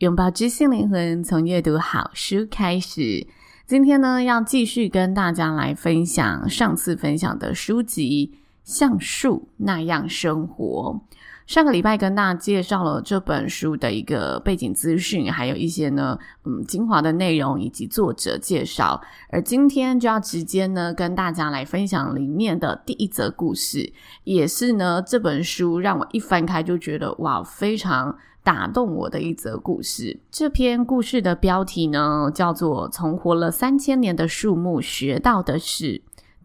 拥抱知性灵魂，从阅读好书开始。今天呢，要继续跟大家来分享上次分享的书籍《像树那样生活》。上个礼拜跟大家介绍了这本书的一个背景资讯，还有一些呢，嗯，精华的内容以及作者介绍。而今天就要直接呢，跟大家来分享里面的第一则故事，也是呢，这本书让我一翻开就觉得哇，非常。打动我的一则故事。这篇故事的标题呢，叫做《从活了三千年的树木学到的事》。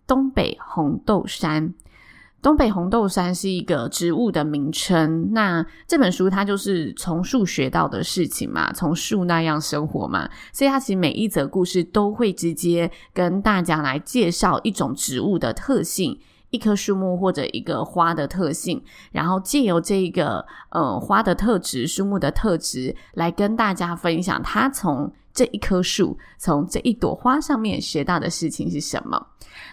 东北红豆杉，东北红豆杉是一个植物的名称。那这本书它就是从树学到的事情嘛，从树那样生活嘛，所以它其实每一则故事都会直接跟大家来介绍一种植物的特性。一棵树木或者一个花的特性，然后借由这个呃花的特质、树木的特质来跟大家分享，他从这一棵树、从这一朵花上面学到的事情是什么。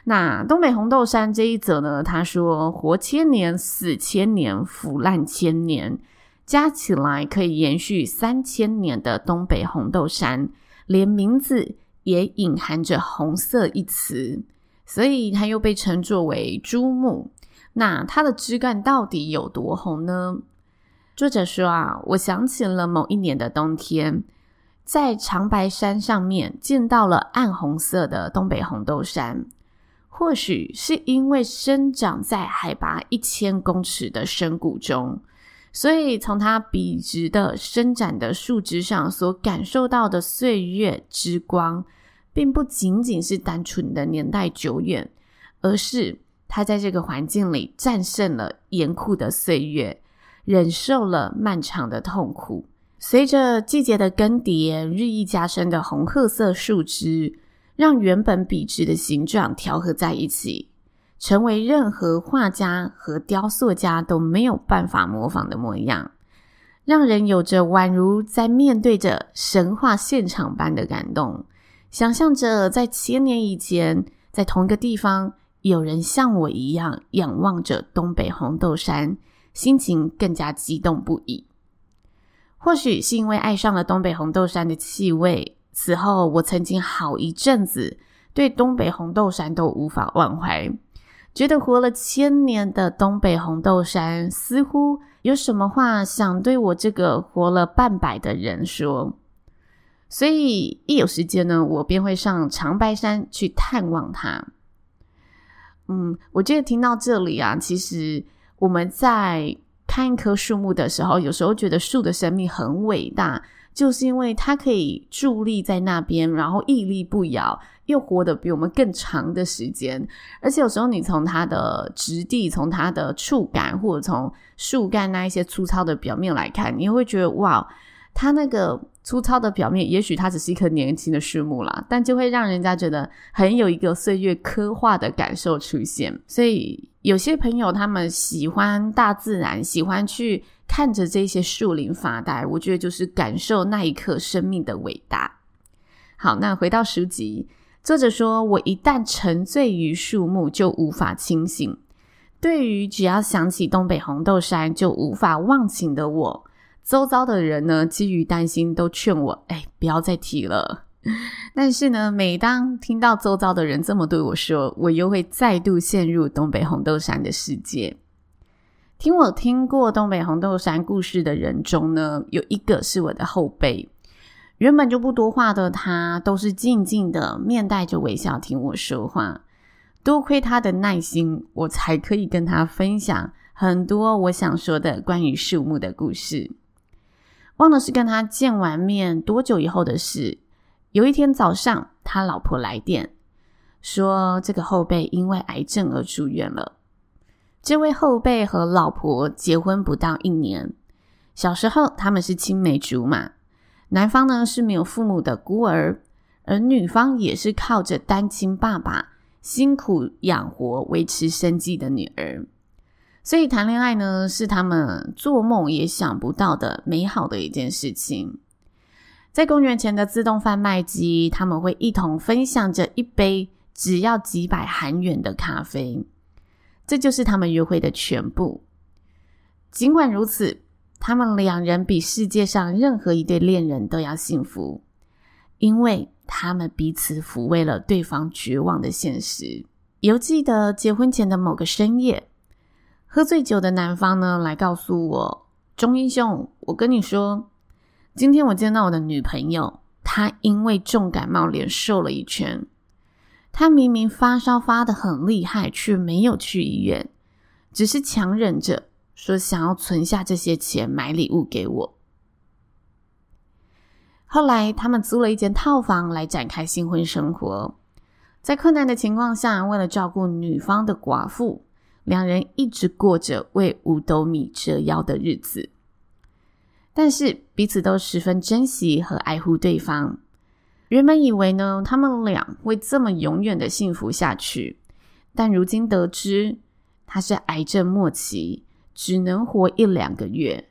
那东北红豆杉这一则呢，他说：活千年，死千年，腐烂千年，加起来可以延续三千年的东北红豆杉，连名字也隐含着“红色”一词。所以它又被称作为珠木。那它的枝干到底有多红呢？作者说啊，我想起了某一年的冬天，在长白山上面见到了暗红色的东北红豆杉。或许是因为生长在海拔一千公尺的深谷中，所以从它笔直的伸展的树枝上所感受到的岁月之光。并不仅仅是单纯的年代久远，而是他在这个环境里战胜了严酷的岁月，忍受了漫长的痛苦。随着季节的更迭，日益加深的红褐色树枝，让原本笔直的形状调和在一起，成为任何画家和雕塑家都没有办法模仿的模样，让人有着宛如在面对着神话现场般的感动。想象着在千年以前，在同一个地方，有人像我一样仰望着东北红豆杉，心情更加激动不已。或许是因为爱上了东北红豆杉的气味，此后我曾经好一阵子对东北红豆杉都无法忘怀，觉得活了千年的东北红豆杉似乎有什么话想对我这个活了半百的人说。所以一有时间呢，我便会上长白山去探望它。嗯，我觉得听到这里啊，其实我们在看一棵树木的时候，有时候觉得树的生命很伟大，就是因为它可以伫立在那边，然后屹立不摇，又活得比我们更长的时间。而且有时候你从它的质地、从它的触感，或者从树干那一些粗糙的表面来看，你会觉得哇，它那个。粗糙的表面，也许它只是一棵年轻的树木啦，但就会让人家觉得很有一个岁月刻画的感受出现。所以有些朋友他们喜欢大自然，喜欢去看着这些树林发呆，我觉得就是感受那一刻生命的伟大。好，那回到书籍，作者说，我一旦沉醉于树木，就无法清醒。对于只要想起东北红豆杉就无法忘情的我。周遭的人呢，基于担心，都劝我：“哎，不要再提了。”但是呢，每当听到周遭的人这么对我说，我又会再度陷入东北红豆杉的世界。听我听过东北红豆杉故事的人中呢，有一个是我的后辈，原本就不多话的他，都是静静的，面带着微笑听我说话。多亏他的耐心，我才可以跟他分享很多我想说的关于树木的故事。忘了是跟他见完面多久以后的事。有一天早上，他老婆来电，说这个后辈因为癌症而住院了。这位后辈和老婆结婚不到一年，小时候他们是青梅竹马。男方呢是没有父母的孤儿，而女方也是靠着单亲爸爸辛苦养活维持生计的女儿。所以谈恋爱呢，是他们做梦也想不到的美好的一件事情。在公园前的自动贩卖机，他们会一同分享着一杯只要几百韩元的咖啡，这就是他们约会的全部。尽管如此，他们两人比世界上任何一对恋人都要幸福，因为他们彼此抚慰了对方绝望的现实。犹记得结婚前的某个深夜。喝醉酒的男方呢，来告诉我：“钟英雄，我跟你说，今天我见到我的女朋友，她因为重感冒脸瘦了一圈。她明明发烧发的很厉害，却没有去医院，只是强忍着说想要存下这些钱买礼物给我。后来他们租了一间套房来展开新婚生活，在困难的情况下，为了照顾女方的寡妇。”两人一直过着为五斗米折腰的日子，但是彼此都十分珍惜和爱护对方。原本以为呢，他们俩会这么永远的幸福下去，但如今得知他是癌症末期，只能活一两个月，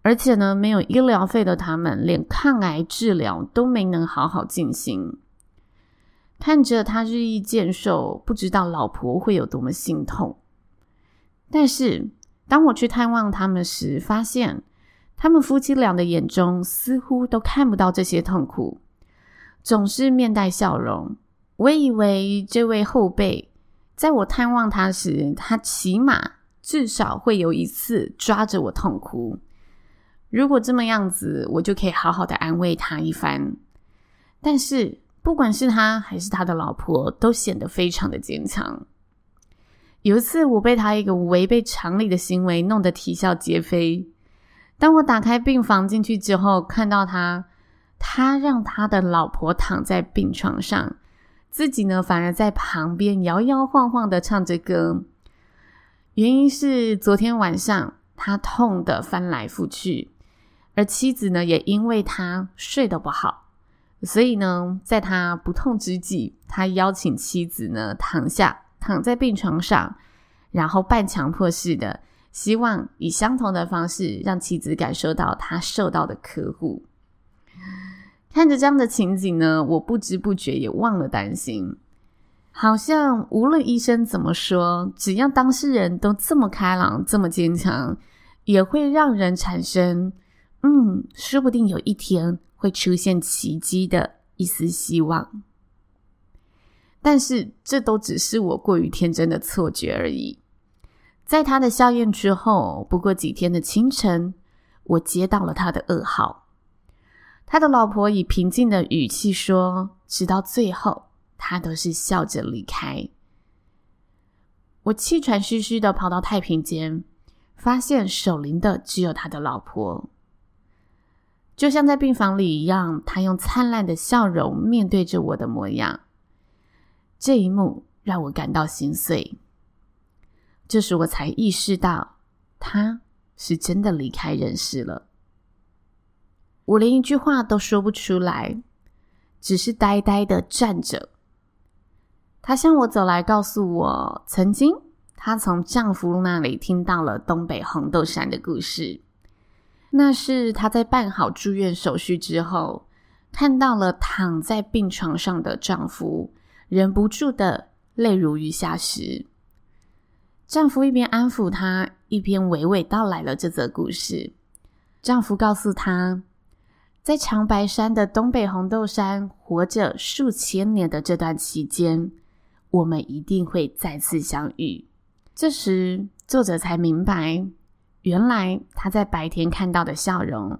而且呢，没有医疗费的他们，连抗癌治疗都没能好好进行。看着他日益健瘦，不知道老婆会有多么心痛。但是，当我去探望他们时，发现他们夫妻俩的眼中似乎都看不到这些痛苦，总是面带笑容。我以为这位后辈在我探望他时，他起码至少会有一次抓着我痛哭。如果这么样子，我就可以好好的安慰他一番。但是，不管是他还是他的老婆，都显得非常的坚强。有一次，我被他一个违背常理的行为弄得啼笑皆非。当我打开病房进去之后，看到他，他让他的老婆躺在病床上，自己呢反而在旁边摇摇晃晃的唱着歌。原因是昨天晚上他痛得翻来覆去，而妻子呢也因为他睡得不好，所以呢在他不痛之际，他邀请妻子呢躺下。躺在病床上，然后半强迫式的希望以相同的方式让妻子感受到他受到的呵护。看着这样的情景呢，我不知不觉也忘了担心。好像无论医生怎么说，只要当事人都这么开朗、这么坚强，也会让人产生嗯，说不定有一天会出现奇迹的一丝希望。但是，这都只是我过于天真的错觉而已。在他的笑靨之后，不过几天的清晨，我接到了他的噩耗。他的老婆以平静的语气说：“直到最后，他都是笑着离开。”我气喘吁吁的跑到太平间，发现守灵的只有他的老婆，就像在病房里一样，他用灿烂的笑容面对着我的模样。这一幕让我感到心碎。这时我才意识到，他是真的离开人世了。我连一句话都说不出来，只是呆呆的站着。她向我走来，告诉我，曾经她从丈夫那里听到了东北红豆杉的故事。那是她在办好住院手续之后，看到了躺在病床上的丈夫。忍不住的泪如雨下时，丈夫一边安抚她，一边娓娓道来了这则故事。丈夫告诉她，在长白山的东北红豆杉活着数千年的这段期间，我们一定会再次相遇。这时，作者才明白，原来他在白天看到的笑容，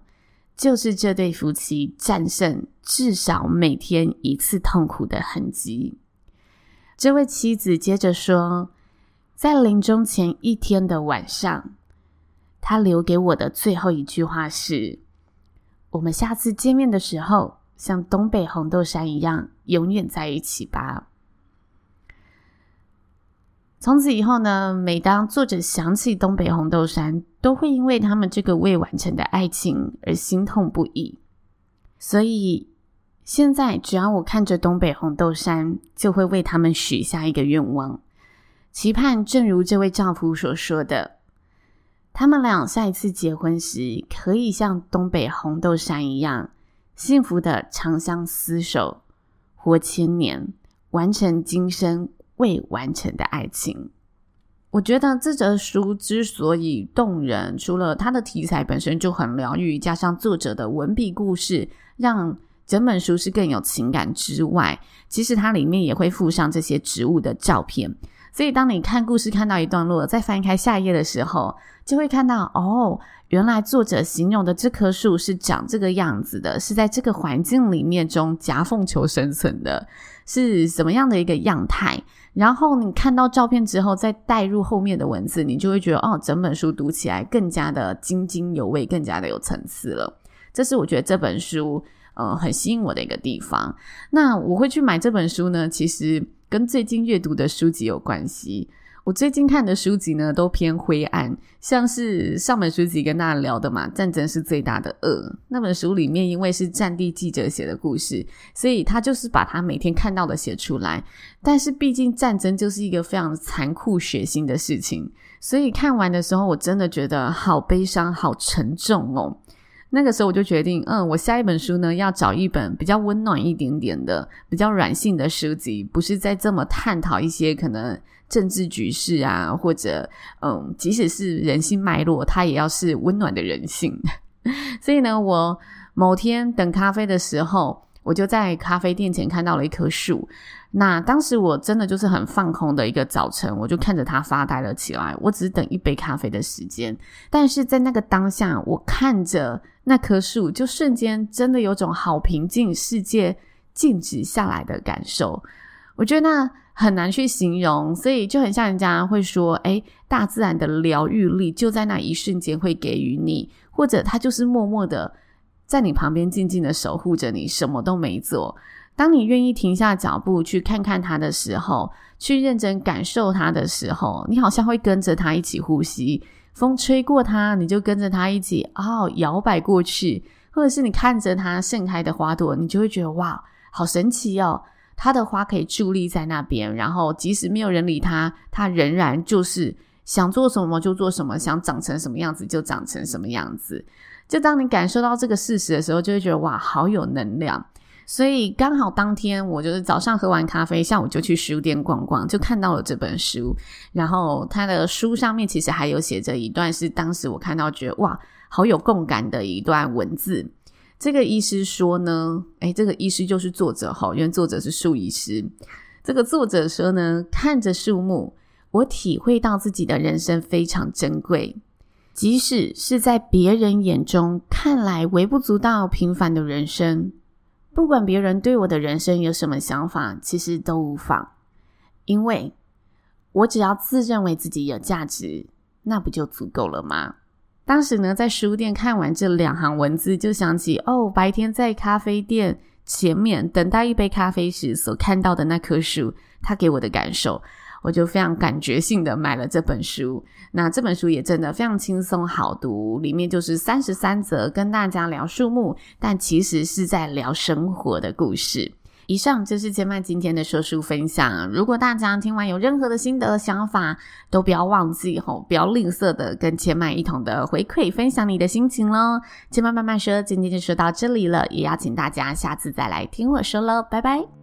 就是这对夫妻战胜至少每天一次痛苦的痕迹。这位妻子接着说，在临终前一天的晚上，他留给我的最后一句话是：“我们下次见面的时候，像东北红豆杉一样，永远在一起吧。”从此以后呢，每当作者想起东北红豆杉，都会因为他们这个未完成的爱情而心痛不已。所以现在，只要我看着东北红豆杉，就会为他们许下一个愿望，期盼正如这位丈夫所说的，他们俩下一次结婚时，可以像东北红豆杉一样，幸福的长相厮守，活千年，完成今生。未完成的爱情，我觉得这则书之所以动人，除了它的题材本身就很疗愈，加上作者的文笔故事，让整本书是更有情感之外，其实它里面也会附上这些植物的照片。所以当你看故事看到一段落，再翻开下一页的时候，就会看到哦，原来作者形容的这棵树是长这个样子的，是在这个环境里面中夹缝求生存的，是什么样的一个样态？然后你看到照片之后，再带入后面的文字，你就会觉得哦，整本书读起来更加的津津有味，更加的有层次了。这是我觉得这本书呃很吸引我的一个地方。那我会去买这本书呢，其实跟最近阅读的书籍有关系。我最近看的书籍呢，都偏灰暗，像是上本书籍跟大家聊的嘛，《战争是最大的恶》那本书里面，因为是战地记者写的故事，所以他就是把他每天看到的写出来。但是毕竟战争就是一个非常残酷血腥的事情，所以看完的时候，我真的觉得好悲伤、好沉重哦。那个时候我就决定，嗯，我下一本书呢，要找一本比较温暖一点点的、比较软性的书籍，不是在这么探讨一些可能政治局势啊，或者嗯，即使是人性脉络，它也要是温暖的人性。所以呢，我某天等咖啡的时候，我就在咖啡店前看到了一棵树。那当时我真的就是很放空的一个早晨，我就看着它发呆了起来。我只是等一杯咖啡的时间，但是在那个当下，我看着那棵树，就瞬间真的有种好平静、世界静止下来的感受。我觉得那很难去形容，所以就很像人家会说：“诶，大自然的疗愈力就在那一瞬间会给予你，或者它就是默默的在你旁边静静的守护着你，什么都没做。”当你愿意停下脚步去看看它的时候，去认真感受它的时候，你好像会跟着它一起呼吸。风吹过它，你就跟着它一起哦摇摆过去；或者是你看着它盛开的花朵，你就会觉得哇，好神奇哦！它的花可以伫立在那边，然后即使没有人理它，它仍然就是想做什么就做什么，想长成什么样子就长成什么样子。就当你感受到这个事实的时候，就会觉得哇，好有能量。所以刚好当天我就是早上喝完咖啡，下午就去书店逛逛，就看到了这本书。然后它的书上面其实还有写着一段，是当时我看到觉得哇，好有共感的一段文字。这个医师说呢，诶，这个医师就是作者哈，因为作者是树医师。这个作者说呢，看着树木，我体会到自己的人生非常珍贵，即使是在别人眼中看来微不足道、平凡的人生。不管别人对我的人生有什么想法，其实都无妨，因为我只要自认为自己有价值，那不就足够了吗？当时呢，在书店看完这两行文字，就想起哦，白天在咖啡店前面等待一杯咖啡时所看到的那棵树，它给我的感受。我就非常感觉性的买了这本书，那这本书也真的非常轻松好读，里面就是三十三则跟大家聊树木，但其实是在聊生活的故事。以上就是千嫚今天的说书分享，如果大家听完有任何的心得想法，都不要忘记吼，不要吝啬的跟千嫚一同的回馈分享你的心情喽。千嫚慢慢说，今天就说到这里了，也邀请大家下次再来听我说喽，拜拜。